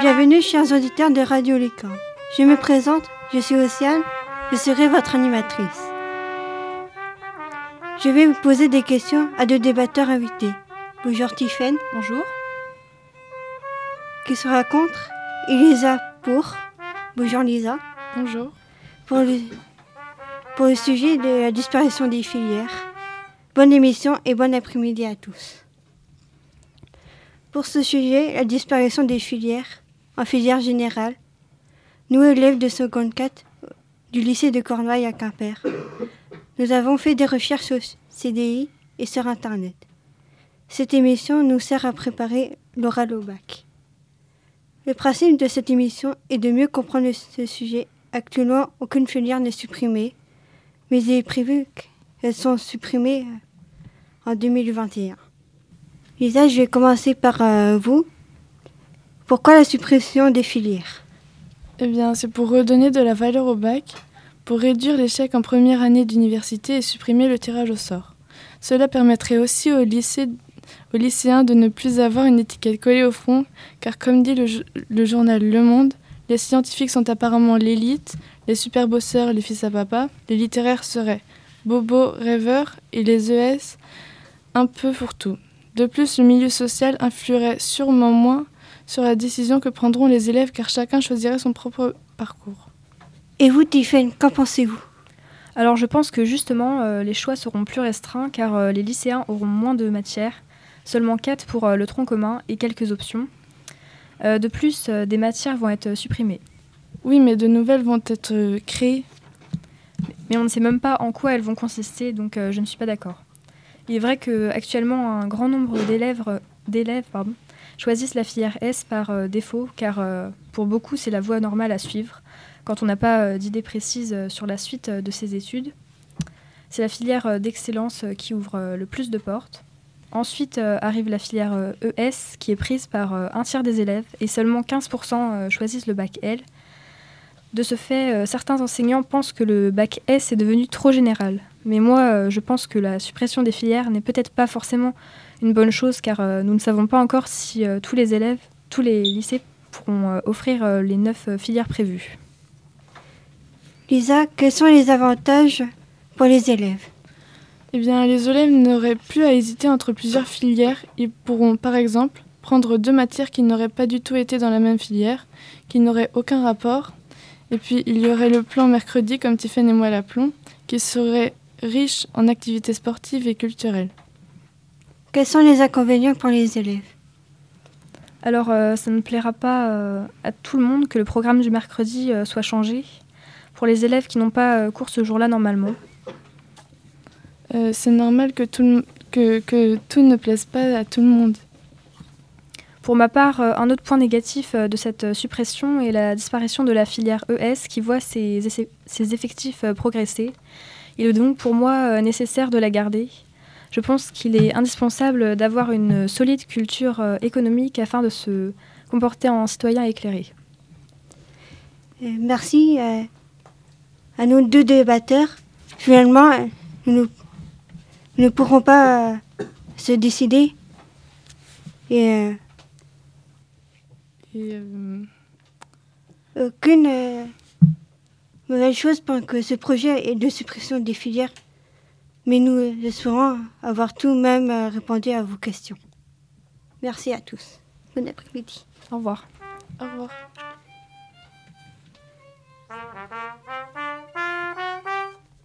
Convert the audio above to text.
bienvenue chers auditeurs de Radio Licorne. Je me présente, je suis Océane, je serai votre animatrice. Je vais vous poser des questions à deux débatteurs invités. Bonjour Tiffaine. Bonjour. Qui sera contre Et Lisa pour. Bonjour Lisa. Bonjour. Pour le, pour le sujet de la disparition des filières. Bonne émission et bon après-midi à tous. Pour ce sujet, la disparition des filières, en filière générale, nous, élèves de seconde 4 du lycée de Cornouailles à Quimper, nous avons fait des recherches au CDI et sur Internet. Cette émission nous sert à préparer l'oral au bac. Le principe de cette émission est de mieux comprendre ce sujet. Actuellement, aucune filière n'est supprimée, mais il est prévu qu'elles sont supprimées en 2021. Lisa, je vais commencer par euh, vous. Pourquoi la suppression des filières? Eh bien, c'est pour redonner de la valeur au bac, pour réduire l'échec en première année d'université et supprimer le tirage au sort. Cela permettrait aussi aux, lycéens de ne plus avoir une étiquette collée au front, car comme dit le, journal Le Monde, les scientifiques sont apparemment l'élite, les super bosseurs les fils à papa, les littéraires seraient bobo rêveurs et les ES un peu fourre-tout. De plus, le milieu social influerait sûrement moins sur la décision que prendront les élèves car chacun choisirait son propre parcours. Et vous, Tiffen, qu'en pensez-vous? Alors je pense que justement euh, les choix seront plus restreints car euh, les lycéens auront moins de matières, seulement 4 pour euh, le tronc commun et quelques options. Euh, de plus, euh, des matières vont être supprimées. Oui, mais de nouvelles vont être créées. Mais on ne sait même pas en quoi elles vont consister, donc euh, je ne suis pas d'accord. Il est vrai qu'actuellement, un grand nombre d'élèves, d'élèves pardon, choisissent la filière S par euh, défaut, car euh, pour beaucoup, c'est la voie normale à suivre quand on n'a pas euh, d'idée précise sur la suite de ses études. C'est la filière d'excellence qui ouvre le plus de portes. Ensuite arrive la filière ES, qui est prise par un tiers des élèves, et seulement 15% euh, choisissent le bac L. De ce fait, certains enseignants pensent que le bac S est devenu trop général. Mais moi, euh, je pense que la suppression des filières n'est peut-être pas forcément une bonne chose, car euh, nous ne savons pas encore si euh, tous les élèves, tous les lycées pourront offrir les neuf filières prévues. Lisa, quels sont les avantages pour les élèves? Eh bien, les élèves n'auraient plus à hésiter entre plusieurs filières. Ils pourront, par exemple, prendre deux matières qui n'auraient pas du tout été dans la même filière, qui n'auraient aucun rapport. Et puis, il y aurait le plan mercredi, comme Tiffany et moi l'appelons, qui serait riche en activités sportives et culturelles. Quels sont les inconvénients pour les élèves? Alors, euh, ça ne plaira pas euh, à tout le monde que le programme du mercredi euh, soit changé pour les élèves qui n'ont pas euh, cours ce jour-là normalement. Euh, c'est normal que tout, le- que, que tout ne plaise pas à tout le monde. Pour ma part, euh, un autre point négatif euh, de cette euh, suppression est la disparition de la filière ES qui voit ses, effectifs progresser. Il est donc pour moi nécessaire de la garder. Je pense qu'il est indispensable d'avoir une solide culture économique afin de se comporter en citoyen éclairé. Merci à nos deux débatteurs. Finalement, nous ne pourrons pas se décider. Et euh, Aucune euh, mauvaise chose pour que ce projet est de suppression des filières. Mais nous euh, espérons avoir tout de même répondu à vos questions. Merci à tous. Bon après-midi. Au revoir. Au revoir.